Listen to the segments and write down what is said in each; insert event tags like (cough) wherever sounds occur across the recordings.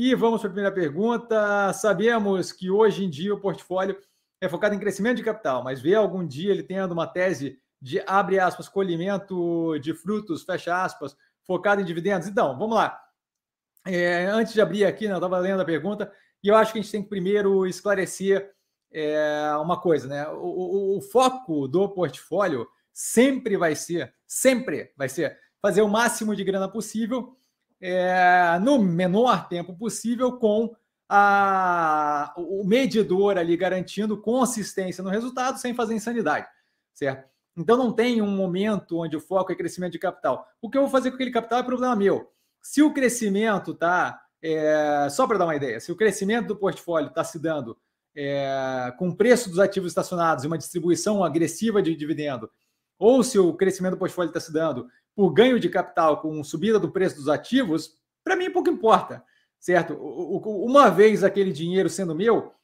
E vamos para a primeira pergunta. Sabemos que hoje em dia o portfólio é focado em crescimento de capital, mas vê algum dia ele tendo uma tese de, abre aspas, colhimento de frutos, fecha aspas, focado em dividendos? Então, vamos lá. É, antes de abrir aqui, né, eu estava lendo a pergunta, e eu acho que a gente tem que primeiro esclarecer é, uma coisa, né? O, o, o foco do portfólio sempre vai ser, sempre vai ser fazer o máximo de grana possível é, no menor tempo possível com a, o medidor ali garantindo consistência no resultado sem fazer insanidade, certo? Então não tem um momento onde o foco é crescimento de capital. O que eu vou fazer com aquele capital é problema meu. Se o crescimento está, é, só para dar uma ideia, se o crescimento do portfólio está se dando é, com o preço dos ativos estacionados e uma distribuição agressiva de dividendo, ou se o crescimento do portfólio está se dando por ganho de capital com subida do preço dos ativos, para mim pouco importa, certo? Uma vez aquele dinheiro sendo meu,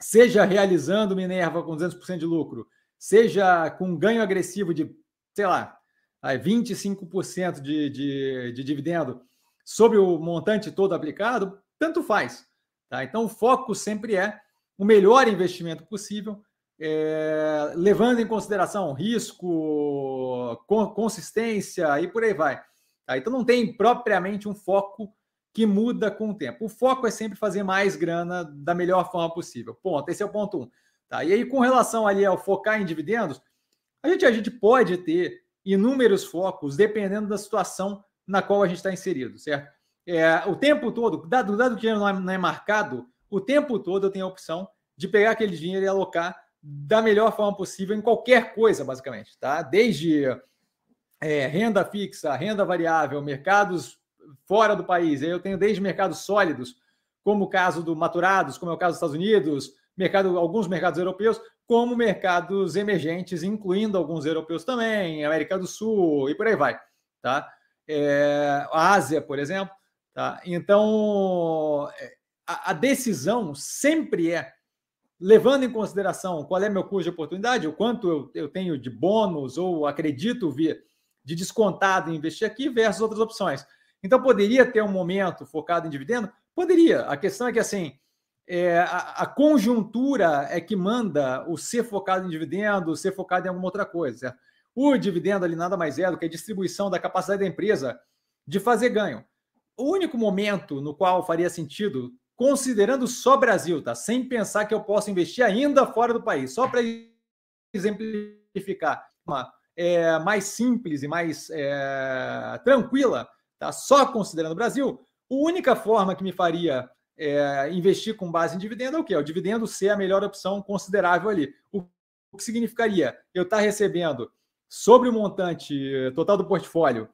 seja realizando Minerva com 200% de lucro, seja com ganho agressivo de, sei lá, 25% de, de, de dividendo sobre o montante todo aplicado, tanto faz. Tá? Então, o foco sempre é o melhor investimento possível é, levando em consideração risco, consistência e por aí vai. Tá? Então não tem propriamente um foco que muda com o tempo. O foco é sempre fazer mais grana da melhor forma possível. Ponto. Esse é o ponto um. Tá? E aí, com relação ali ao focar em dividendos, a gente, a gente pode ter inúmeros focos dependendo da situação na qual a gente está inserido, certo? É, o tempo todo, dado, dado que o dinheiro não é, não é marcado, o tempo todo eu tenho a opção de pegar aquele dinheiro e alocar da melhor forma possível em qualquer coisa, basicamente, tá? Desde é, renda fixa, renda variável, mercados fora do país. Eu tenho desde mercados sólidos, como o caso do maturados, como é o caso dos Estados Unidos, mercado, alguns mercados europeus, como mercados emergentes, incluindo alguns europeus também, América do Sul e por aí vai, tá? É, a Ásia, por exemplo, tá? Então, é, a, a decisão sempre é levando em consideração qual é meu custo de oportunidade, o quanto eu, eu tenho de bônus ou acredito vir de descontado em investir aqui versus outras opções. Então, poderia ter um momento focado em dividendo? Poderia. A questão é que, assim, é, a, a, conjuntura é que manda o ser focado em dividendo, ser focado em alguma outra coisa. O dividendo ali nada mais é do que a distribuição da capacidade da empresa de fazer ganho. O único momento no qual faria sentido considerando só Brasil, tá? Sem pensar que eu posso investir ainda fora do país, só para exemplificar, uma é, mais simples e mais é, tranquila, tá? Só considerando o Brasil, a única forma que me faria é, investir com base em dividendo é o quê? O dividendo ser a melhor opção considerável ali. O, o que significaria eu estar tá recebendo sobre o montante total do portfólio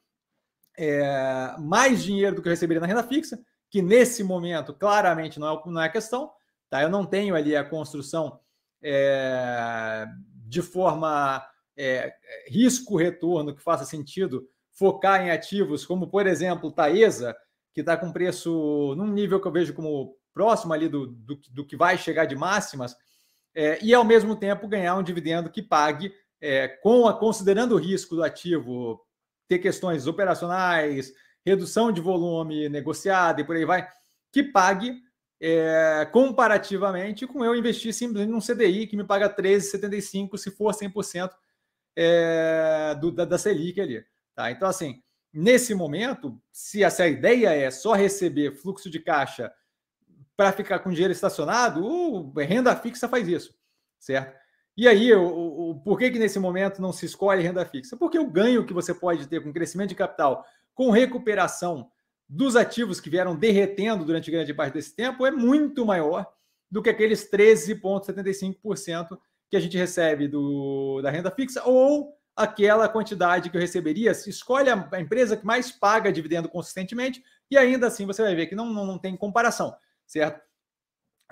é, mais dinheiro do que eu receberia na renda fixa, que nesse momento claramente não é, não é questão. Tá? Eu não tenho ali a construção é, de forma é, risco-retorno que faça sentido focar em ativos como, por exemplo, Taesa, que está com preço num nível que eu vejo como próximo ali do, do, do que vai chegar de máximas, é, e ao mesmo tempo ganhar um dividendo que pague, é, com a, considerando o risco do ativo, ter questões operacionais, redução de volume negociado e por aí vai, que pague é, comparativamente com eu investir simplesmente num CDI que me paga 13,75 se for 100% é, do, da, da Selic ali. Tá? Então, assim, nesse momento, se essa ideia é só receber fluxo de caixa para ficar com dinheiro estacionado, o renda fixa faz isso, certo? E aí, o, o, por que, que nesse momento não se escolhe renda fixa? Porque o ganho que você pode ter com crescimento de capital com recuperação dos ativos que vieram derretendo durante grande parte desse tempo é muito maior do que aqueles 13,75% que a gente recebe do, da renda fixa ou aquela quantidade que eu receberia. Escolhe a, a empresa que mais paga dividendo consistentemente e ainda assim você vai ver que não, não, não tem comparação, certo?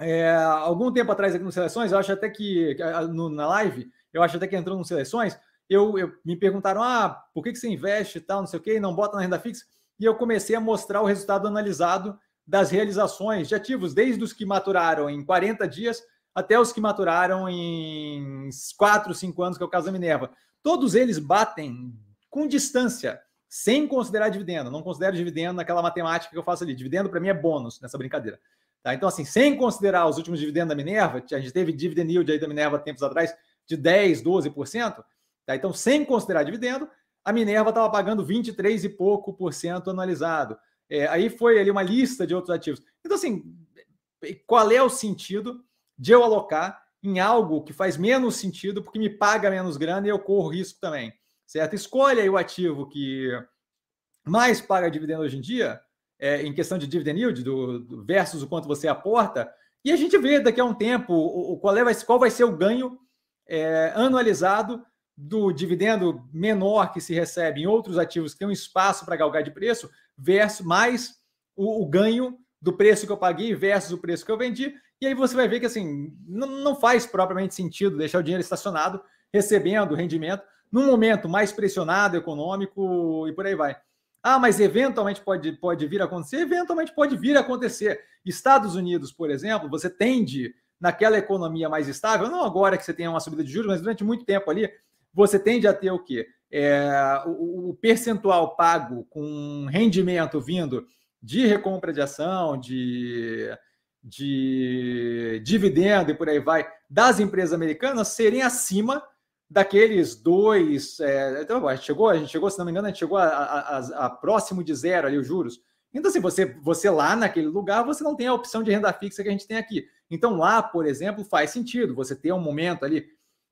É, algum tempo atrás aqui no Seleções, eu acho até que no, na live, eu acho até que entrou no Seleções, eu, eu, me perguntaram: ah, por que, que você investe e tal, não sei o quê, não bota na renda fixa? E eu comecei a mostrar o resultado analisado das realizações de ativos, desde os que maturaram em 40 dias até os que maturaram em 4, 5 anos, que é o caso da Minerva. Todos eles batem com distância sem considerar dividendo. Não considero dividendo naquela matemática que eu faço ali. Dividendo para mim é bônus nessa brincadeira. Tá? Então, assim, sem considerar os últimos dividendos da Minerva, a gente teve dividend yield aí da Minerva tempos atrás de 10, 12%. Tá? Então, sem considerar dividendo, a Minerva estava pagando 23 e pouco por cento anualizado. É, aí foi ali uma lista de outros ativos. Então, assim, qual é o sentido de eu alocar em algo que faz menos sentido porque me paga menos grana e eu corro risco também, certo? Escolha aí o ativo que mais paga dividendo hoje em dia, é, em questão de dividend yield do, do, versus o quanto você aporta, e a gente vê daqui a um tempo o, o qual, é, qual vai ser o ganho é, anualizado do dividendo menor que se recebe em outros ativos que têm um espaço para galgar de preço, versus mais o, o ganho do preço que eu paguei versus o preço que eu vendi. E aí você vai ver que assim não, não faz propriamente sentido deixar o dinheiro estacionado, recebendo rendimento, num momento mais pressionado econômico e por aí vai. Ah, mas eventualmente pode, pode vir a acontecer? Eventualmente pode vir a acontecer. Estados Unidos, por exemplo, você tende naquela economia mais estável, não agora que você tem uma subida de juros, mas durante muito tempo ali, você tende a ter o quê? É, o, o percentual pago com rendimento vindo de recompra de ação, de, de dividendo e por aí vai, das empresas americanas serem acima daqueles dois. É, então, a gente chegou, a gente chegou, se não me engano, a gente chegou a, a, a, próximo de zero ali os juros. Então, assim, você, você lá naquele lugar, você não tem a opção de renda fixa que a gente tem aqui. Então, lá, por exemplo, faz sentido você ter um momento ali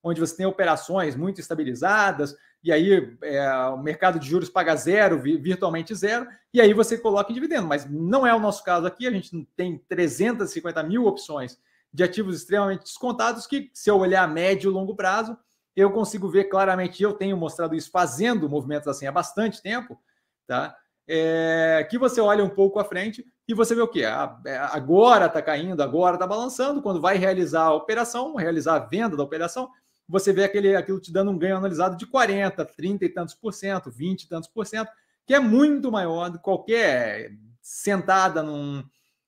onde você tem operações muito estabilizadas, e aí é, o mercado de juros paga zero, virtualmente zero, e aí você coloca em dividendo. Mas não é o nosso caso aqui, a gente tem 350 mil opções de ativos extremamente descontados que, se eu olhar a médio e longo prazo, eu consigo ver claramente, eu tenho mostrado isso fazendo movimentos assim há bastante tempo, tá? É, que você olha um pouco à frente e você vê o que? Ah, é, agora está caindo, agora está balançando. Quando vai realizar a operação, realizar a venda da operação, você vê aquele, aquilo te dando um ganho analisado de 40, 30 e tantos por cento, 20 e tantos por cento, que é muito maior do que qualquer sentada num,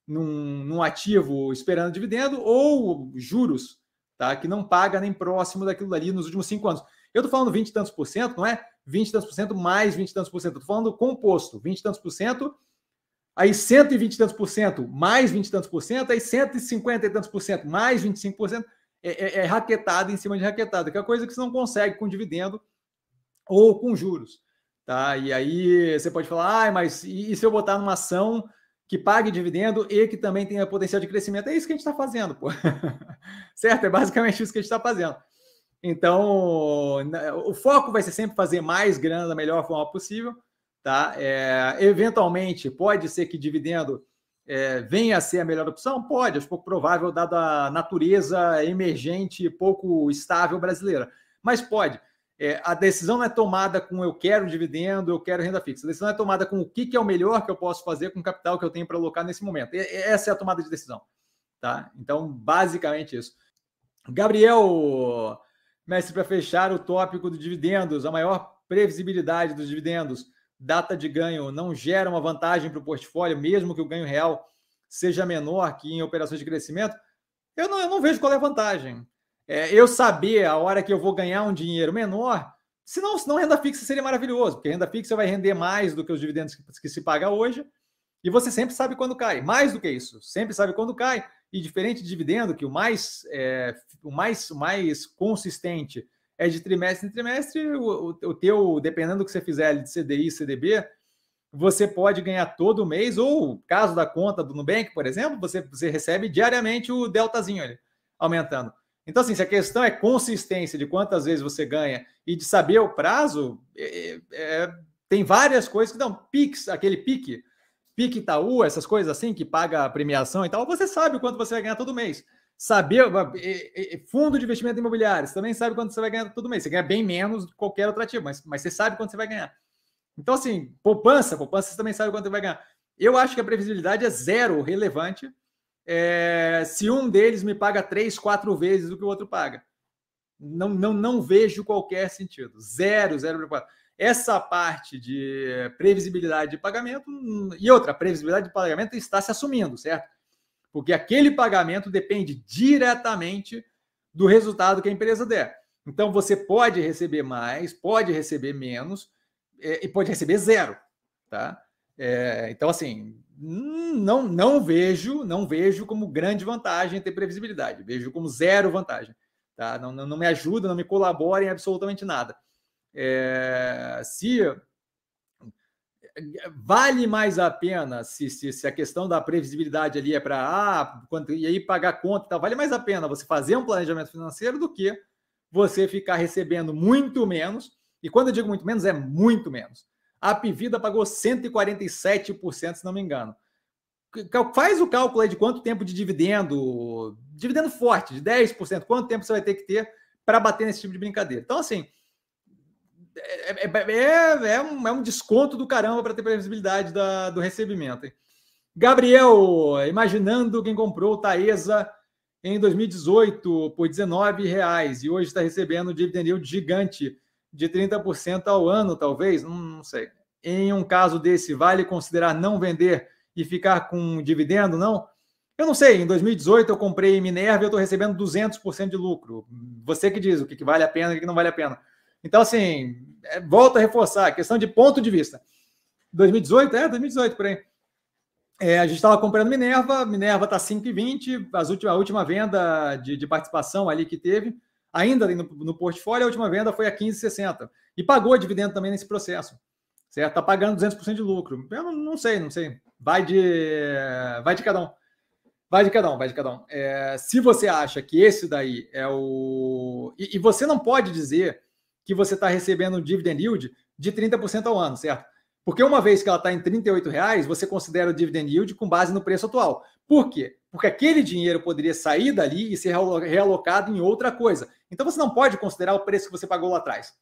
num, num ativo esperando dividendo ou juros, tá? Que não paga nem próximo daquilo ali nos últimos cinco anos. Eu estou falando 20 e tantos por cento, não é 20 e tantos por cento mais 20 e tantos por cento. Estou falando composto, 20 e tantos por cento, aí 120 e tantos por cento mais 20 e tantos por cento, aí 150 e tantos por cento mais 25 por cento é, é, é raquetada em cima de raquetada, que é coisa que você não consegue com dividendo ou com juros. Tá? E aí você pode falar, ah, mas e, e se eu botar numa ação que pague dividendo e que também tenha potencial de crescimento? É isso que a gente está fazendo, pô. (laughs) certo? É basicamente isso que a gente está fazendo. Então, o foco vai ser sempre fazer mais grana da melhor forma possível. Tá? É, eventualmente, pode ser que dividendo é, venha a ser a melhor opção? Pode, acho pouco provável, dada a natureza emergente e pouco estável brasileira. Mas pode. É, a decisão não é tomada com eu quero dividendo, eu quero renda fixa. A decisão é tomada com o que, que é o melhor que eu posso fazer com o capital que eu tenho para alocar nesse momento. E, essa é a tomada de decisão. Tá? Então, basicamente isso. Gabriel, mestre, para fechar o tópico dos dividendos, a maior previsibilidade dos dividendos data de ganho não gera uma vantagem para o portfólio, mesmo que o ganho real seja menor que em operações de crescimento, eu não, eu não vejo qual é a vantagem. É, eu saber a hora que eu vou ganhar um dinheiro menor, se não, se não renda fixa seria maravilhoso, porque renda fixa vai render mais do que os dividendos que, que se paga hoje, e você sempre sabe quando cai. Mais do que isso, sempre sabe quando cai. E diferente de dividendo, que o mais, é, o mais, mais consistente é de trimestre em trimestre, o, o, teu, dependendo do que você fizer de CDI, CDB, você pode ganhar todo mês, ou caso da conta do Nubank, por exemplo, você, você recebe diariamente o deltazinho ali, aumentando. Então, assim, se a questão é consistência de quantas vezes você ganha e de saber o prazo, é, é, tem várias coisas que dão. PIX, aquele pique, pique Itaú, essas coisas assim, que paga a premiação e tal, você sabe o quanto você vai ganhar todo mês saber fundo de investimento imobiliário, você também sabe quanto você vai ganhar todo mês. Você ganha bem menos do que qualquer outro ativo, mas, mas você sabe quanto você vai ganhar. Então, assim, poupança, poupança você também sabe quanto você vai ganhar. Eu acho que a previsibilidade é zero relevante é, se um deles me paga três, quatro vezes o que o outro paga. Não, não, não vejo qualquer sentido. Zero, zero. Essa parte de previsibilidade de pagamento, e outra, previsibilidade de pagamento está se assumindo, certo? Porque aquele pagamento depende diretamente do resultado que a empresa der. Então você pode receber mais, pode receber menos, é, e pode receber zero, tá? É, então, assim, não, não vejo, não vejo como grande vantagem ter previsibilidade. Vejo como zero vantagem. Tá? Não, não, não me ajuda, não me colabora em absolutamente nada. É, se vale mais a pena se, se, se, a questão da previsibilidade ali é para ah, quanto, e aí pagar conta, tá, vale mais a pena você fazer um planejamento financeiro do que você ficar recebendo muito menos. E quando eu digo muito menos, é muito menos. A Pivida pagou 147%, se não me engano. Faz o cálculo aí de quanto tempo de dividendo, dividendo forte, de 10%, quanto tempo você vai ter que ter para bater nesse tipo de brincadeira. Então, assim, é, é, é, é um, é um, desconto do caramba para ter previsibilidade da, do recebimento. Hein? Gabriel, imaginando quem comprou Taesa em 2018 por 19 reais e hoje está recebendo um dividend yield gigante de 30% ao ano, talvez, não, não sei. Em um caso desse, vale considerar não vender e ficar com dividendo, não? Eu não sei, em 2018 eu comprei Minerva e eu estou recebendo 200% de lucro. Você que diz o que vale a pena e o que não vale a pena. Então, assim, é, volto a reforçar, questão de ponto de vista. 2018? É, 2018, por aí. É, a gente estava comprando Minerva, Minerva está 5,20, as última, a última venda de, de participação ali que teve, ainda no, no portfólio, a última venda foi a 15,60. E pagou dividendo também nesse processo. Certo? Está pagando 200% de lucro. Eu não, não, sei, não sei. Vai de, vai de cada um. Vai de cada um, vai de cada um. É, se você acha que esse daí é o. E, e você não pode dizer que você está recebendo um dividend yield de 30% ao ano, certo? Porque uma vez que ela está em R$ reais, você considera o dividend yield com base no preço atual. Por quê? Porque aquele dinheiro poderia sair dali e ser realocado em outra coisa. Então você não pode considerar o preço que você pagou lá atrás.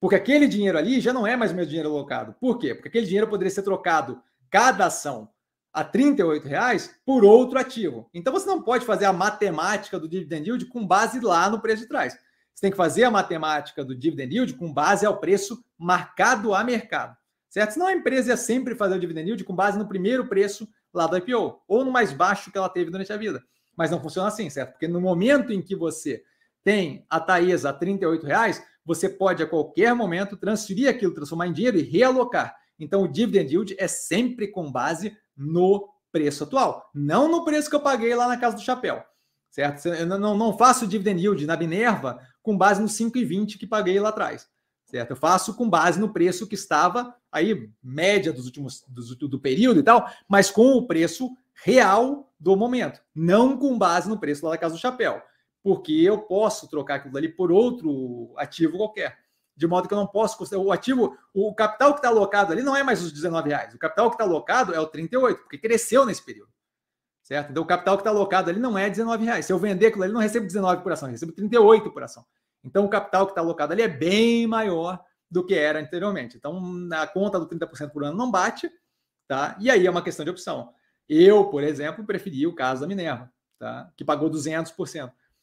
Porque aquele dinheiro ali já não é mais o mesmo dinheiro alocado. Por quê? Porque aquele dinheiro poderia ser trocado, cada ação, a R$ reais por outro ativo. Então você não pode fazer a matemática do dividend yield com base lá no preço de trás. Você tem que fazer a matemática do dividend yield com base ao preço marcado a mercado. Certo? Senão a empresa ia sempre fazer o dividend yield com base no primeiro preço lá do IPO, ou no mais baixo que ela teve durante a vida. Mas não funciona assim, certo? Porque no momento em que você tem a Taesa a R$ reais, você pode a qualquer momento transferir aquilo, transformar em dinheiro e realocar. Então o dividend yield é sempre com base no preço atual, não no preço que eu paguei lá na casa do chapéu. Certo? Eu não, não faço dividend yield na Minerva com base no 5,20 que paguei lá atrás. Certo? Eu faço com base no preço que estava aí, média dos últimos do, do período e tal, mas com o preço real do momento, não com base no preço lá da casa do chapéu, porque eu posso trocar aquilo ali por outro ativo qualquer. De modo que eu não posso o ativo, o capital que está alocado ali não é mais os 19 reais. O capital que está alocado é o 38, porque cresceu nesse período. Certo? Então o capital que está alocado ali não é 19 reais. Se eu vender aquilo ali, não recebo 19 por ação, eu recebo 38 por ação. Então, o capital que está alocado ali é bem maior do que era anteriormente. Então, a conta do 30% por ano não bate, tá? E aí é uma questão de opção. Eu, por exemplo, preferi o caso da Minerva, tá? Que pagou 200%.